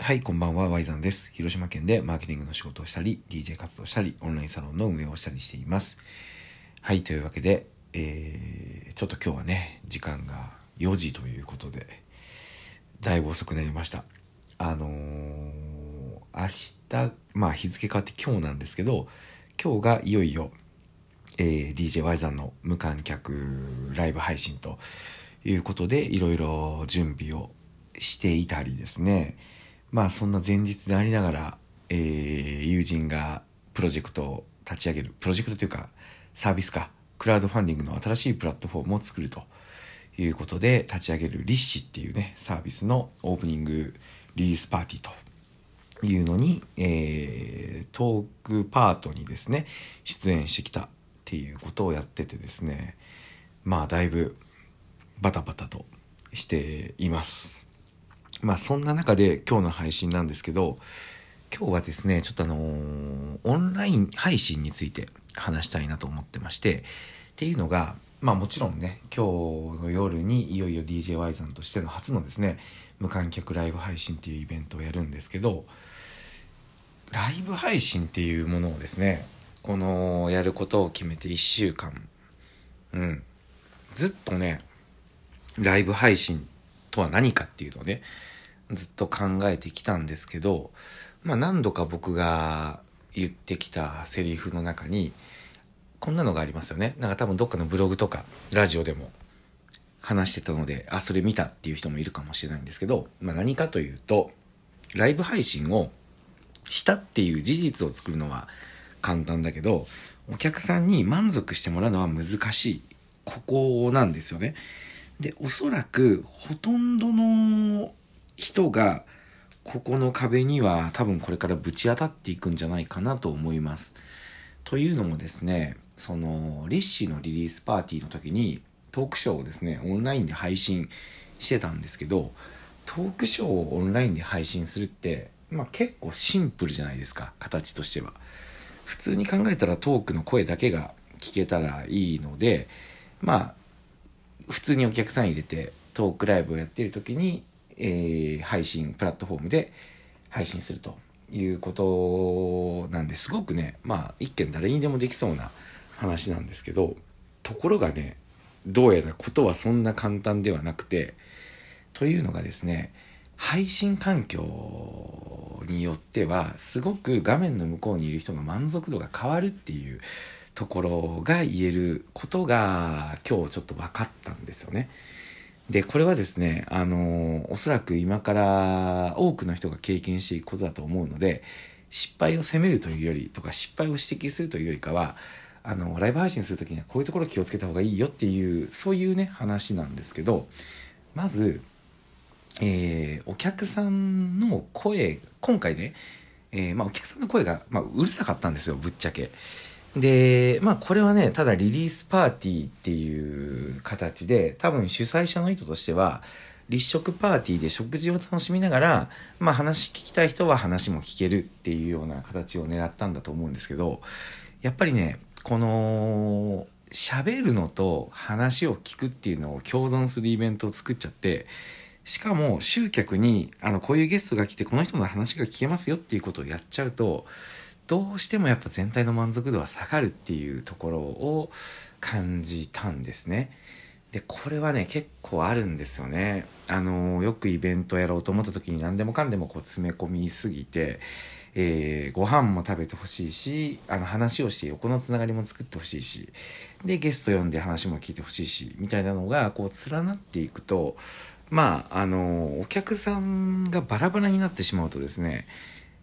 はい、こんばんは、ワイザンです。広島県でマーケティングの仕事をしたり、DJ 活動したり、オンラインサロンの運営をしたりしています。はい、というわけで、えー、ちょっと今日はね、時間が4時ということで、だいぶ遅くなりました。あのー、明日、まあ日付変わって今日なんですけど、今日がいよいよ、えー、DJ ワイザンの無観客ライブ配信ということで、いろいろ準備をしていたりですね、まあそんな前日でありながら、えー、友人がプロジェクトを立ち上げる、プロジェクトというかサービスか、クラウドファンディングの新しいプラットフォームを作るということで立ち上げるリッシっていうね、サービスのオープニングリリースパーティーというのに、えー、トークパートにですね、出演してきたっていうことをやっててですね、まあだいぶバタバタとしています。まあそんな中で今日の配信なんですけど今日はですねちょっとあのーオンライン配信について話したいなと思ってましてっていうのがまあもちろんね今日の夜にいよいよ DJY さんとしての初のですね無観客ライブ配信っていうイベントをやるんですけどライブ配信っていうものをですねこのやることを決めて1週間うんずっとねライブ配信とは何かっていうのをねずっと考えてきたんですけど、まあ何度か僕が言ってきたセリフの中に、こんなのがありますよね。なんか多分どっかのブログとかラジオでも話してたので、あ、それ見たっていう人もいるかもしれないんですけど、まあ何かというと、ライブ配信をしたっていう事実を作るのは簡単だけど、お客さんに満足してもらうのは難しい。ここなんですよね。で、おそらくほとんどの人がここの壁には多分これからぶち当たっていくんじゃないかなと思います。というのもですね、そのリッシーのリリースパーティーの時にトークショーをですね、オンラインで配信してたんですけど、トークショーをオンラインで配信するって、まあ結構シンプルじゃないですか、形としては。普通に考えたらトークの声だけが聞けたらいいので、まあ普通にお客さん入れてトークライブをやっている時に、えー配信プラットフォームで配信するということなんです。ごくねまあ一見誰にでもできそうな話なんですけどところがねどうやらことはそんな簡単ではなくてというのがですね配信環境によってはすごく画面の向こうにいる人の満足度が変わるっていうところが言えることが今日ちょっと分かったんですよね。で、これはですね、あの、おそらく今から多くの人が経験していくことだと思うので、失敗を責めるというよりとか、失敗を指摘するというよりかは、あの、ライブ配信するときにはこういうところ気をつけた方がいいよっていう、そういうね、話なんですけど、まず、えーお客さんの声、今回ね、えーまあ、お客さんの声が、まあ、うるさかったんですよ、ぶっちゃけ。で、まあこれはね、ただリリースパーティーっていう形で、多分主催者の意図としては、立食パーティーで食事を楽しみながら、まあ話聞きたい人は話も聞けるっていうような形を狙ったんだと思うんですけど、やっぱりね、この、喋るのと話を聞くっていうのを共存するイベントを作っちゃって、しかも集客に、あの、こういうゲストが来てこの人の話が聞けますよっていうことをやっちゃうと、どうしてもやっぱ全体の満足度は下がるっていうところを感じたんですね。で、これはね、結構あるんですよね。あの、よくイベントやろうと思った時に何でもかんでもこう詰め込みすぎて、えーご飯も食べてほしいし、あの話をして横のつながりも作ってほしいし、で、ゲスト呼んで話も聞いてほしいし、みたいなのがこう連なっていくと、まあ、あの、お客さんがバラバラになってしまうとですね、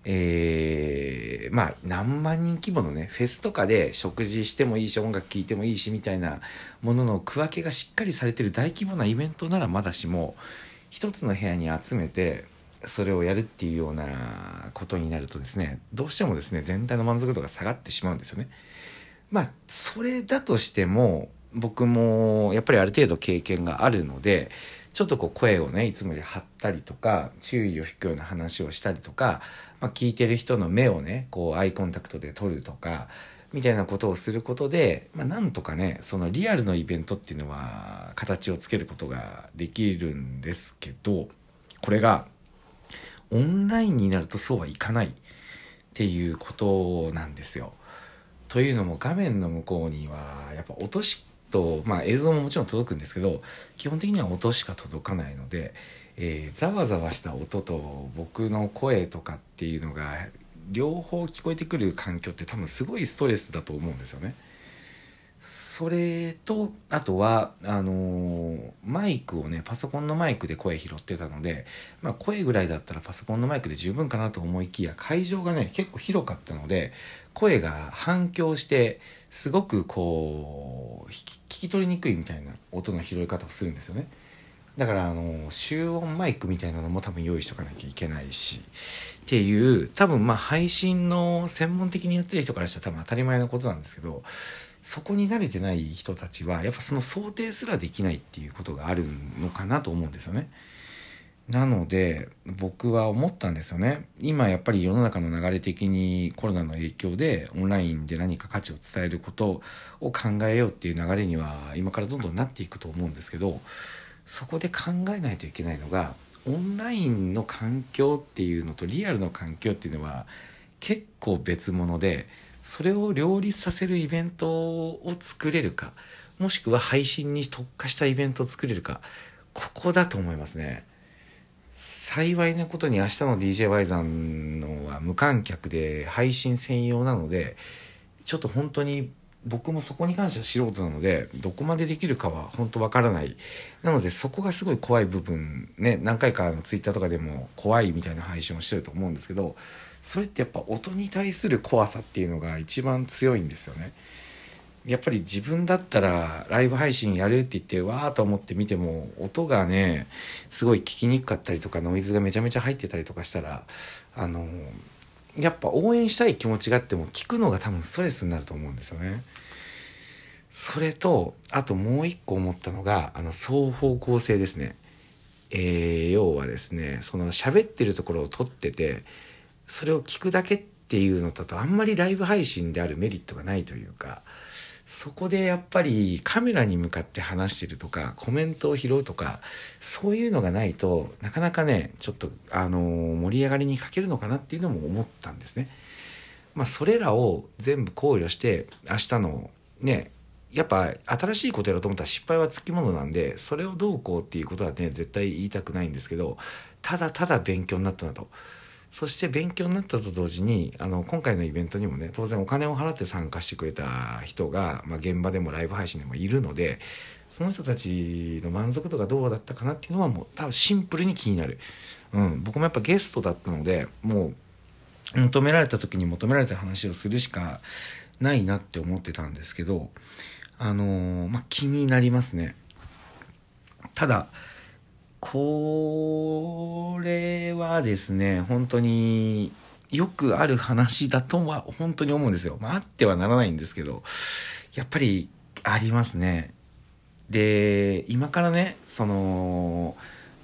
えーまあ何万人規模のねフェスとかで食事してもいいし音楽聴いてもいいしみたいなものの区分けがしっかりされてる大規模なイベントならまだしも一つの部屋に集めてそれをやるっていうようなことになるとですねどうしてもですね全体の満足度が下がってしまうんですよね。まあそれだとしても僕もやっぱりある程度経験があるのでちょっとこう声をねいつもより張ったりとか注意を引くような話をしたりとか、まあ、聞いてる人の目をねこうアイコンタクトで取るとかみたいなことをすることで、まあ、なんとかねそのリアルのイベントっていうのは形をつけることができるんですけどこれがオンラインになるとそうはいかないっていうことなんですよ。というのも画面の向こうにはやっぱ音しと、まあ、映像ももちろん届くんですけど基本的には音しか届かないので、えー、ざわざわした音と僕の声とかっていうのが両方聞こえてくる環境って多分すごいストレスだと思うんですよね。それとあとはあのー、マイクをねパソコンのマイクで声拾ってたので、まあ、声ぐらいだったらパソコンのマイクで十分かなと思いきや会場がね結構広かったので声が反響してすごくこう聞き取りにくいみたいな音の拾い方をするんですよね。だからあの集音マイクみたいなのも多分用意しとかなきゃいけないしっていう多分まあ配信の専門的にやってる人からしたら多分当たり前のことなんですけどそこに慣れてない人たちはやっぱその想定すらできないっていうことがあるのかなと思うんですよね。なので僕は思ったんですよね今やっぱり世の中の流れ的にコロナの影響でオンラインで何か価値を伝えることを考えようっていう流れには今からどんどんなっていくと思うんですけどそこで考えないといけないのがオンラインの環境っていうのとリアルの環境っていうのは結構別物でそれを両立させるイベントを作れるかもしくは配信に特化したイベントを作れるかここだと思いますね。幸いなことに明日の DJY さんのは無観客で配信専用なのでちょっと本当に僕もそこに関しては素人なのでどこまでできるかは本当わからないなのでそこがすごい怖い部分ね何回かのツイッターとかでも怖いみたいな配信をしてると思うんですけどそれってやっぱ音に対する怖さっていうのが一番強いんですよね。やっぱり自分だったらライブ配信やるって言ってわーと思って見ても音がねすごい聞きにくかったりとかノイズがめちゃめちゃ入ってたりとかしたらあのやっぱ応援したい気持ちがあっても聞くのが多分ストレスになると思うんですよね。それとあともう一個思ったのがあの双方向性ですね。えー、要はですねその喋ってるところを撮っててそれを聞くだけっていうのだとあんまりライブ配信であるメリットがないというかそこでやっぱりカメラに向かって話してるとかコメントを拾うとかそういうのがないとなかなかねちょっとあの盛り上がりに欠けるのかなっていうのも思ったんですね。まあ、それらを全部考慮して明日のねやっぱ新しいことやろうと思ったら失敗はつきものなんでそれをどうこうっていうことはね絶対言いたくないんですけどただただ勉強になったなと。そして勉強になったと同時にあの今回のイベントにもね当然お金を払って参加してくれた人が、まあ、現場でもライブ配信でもいるのでその人たちの満足度がどうだったかなっていうのはもう多分シンプルに気になる、うん、僕もやっぱゲストだったのでもう求められた時に求められた話をするしかないなって思ってたんですけどあのー、まあ、気になりますね。ただこれはですね、本当によくある話だとは本当に思うんですよ。まあ、ってはならないんですけど、やっぱりありますね。で、今からね、その、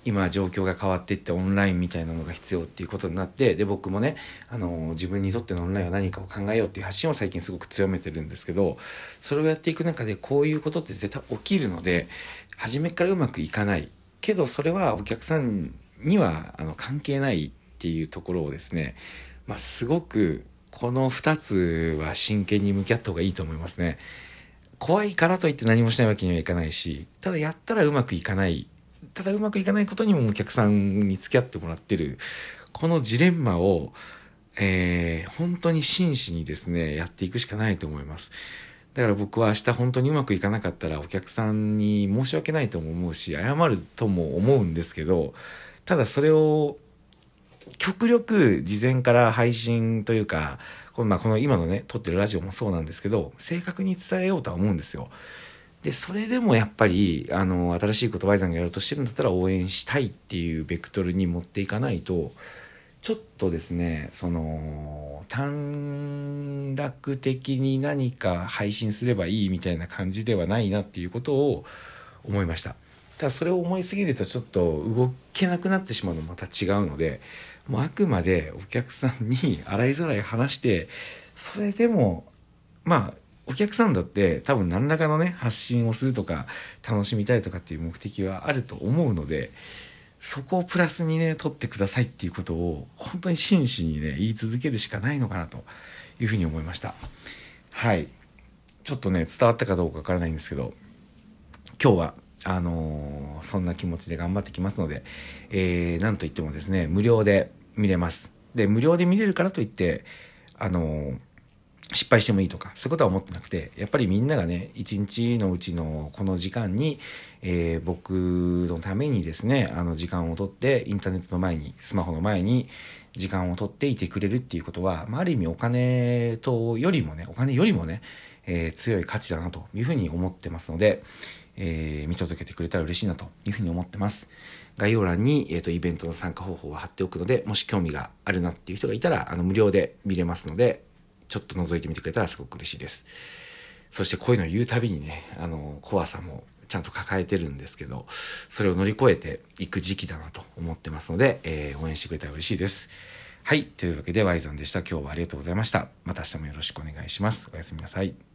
今状況が変わっていってオンラインみたいなのが必要っていうことになってで僕もねあの自分にとってのオンラインは何かを考えようっていう発信を最近すごく強めてるんですけどそれをやっていく中でこういうことって絶対起きるので初めからうまくいかないけどそれはお客さんにはあの関係ないっていうところをですね、まあ、すごくこの2つは真剣に向き合った方がいいと思いますね。怖いからといって何もしないわけにはいかないし、ただやったらうまくいかない。ただうまくいかないことにもお客さんに付き合ってもらってる、このジレンマを、えー、本当に真摯にですね、やっていくしかないと思います。だから僕は明日本当にうまくいかなかったらお客さんに申し訳ないとも思うし謝るとも思うんですけどただそれを極力事前から配信というかこの,、この今のね撮ってるラジオもそうなんですけど正確に伝えようとは思うんですよ。でそれでもやっぱりあの新しいことバイザンがやろうとしてるんだったら応援したいっていうベクトルに持っていかないとちょっとですねその短絡的に何か配信すればいいみたいな感じではないなっていうことを思いました。ただそれを思いすぎるとちょっと動けなくなってしまうのまた違うのでもうあくまでお客さんに洗いざらい話してそれでもまあお客さんだって多分何らかのね発信をするとか楽しみたいとかっていう目的はあると思うのでそこをプラスにね取ってくださいっていうことを本当に真摯にね言い続けるしかないのかなというふうに思いました。はい。ちょっとね伝わったかどうかわからないんですけど今日はあのー、そんな気持ちで頑張ってきますので、えー、なんといってもですね無料で見れます。で無料で見れるからといってあのー失敗してもいいとかそういうことは思ってなくてやっぱりみんながね一日のうちのこの時間に、えー、僕のためにですねあの時間をとってインターネットの前にスマホの前に時間をとっていてくれるっていうことは、まあ、ある意味お金とよりもねお金よりもね、えー、強い価値だなというふうに思ってますので、えー、見届けてくれたら嬉しいなというふうに思ってます。概要欄に、えーと、イベントの参加方法を貼っておくのでもし興味があるなっていう人がいたらあの無料で見れますのでちょっと覗いてみてくれたらすごく嬉しいです。そしてこういうのを言うたびにね、あの、怖さもちゃんと抱えてるんですけど、それを乗り越えていく時期だなと思ってますので、えー、応援してくれたら嬉しいです。はい。というわけで、ワイザンでした。今日はありがとうございました。また明日もよろしくお願いします。おやすみなさい。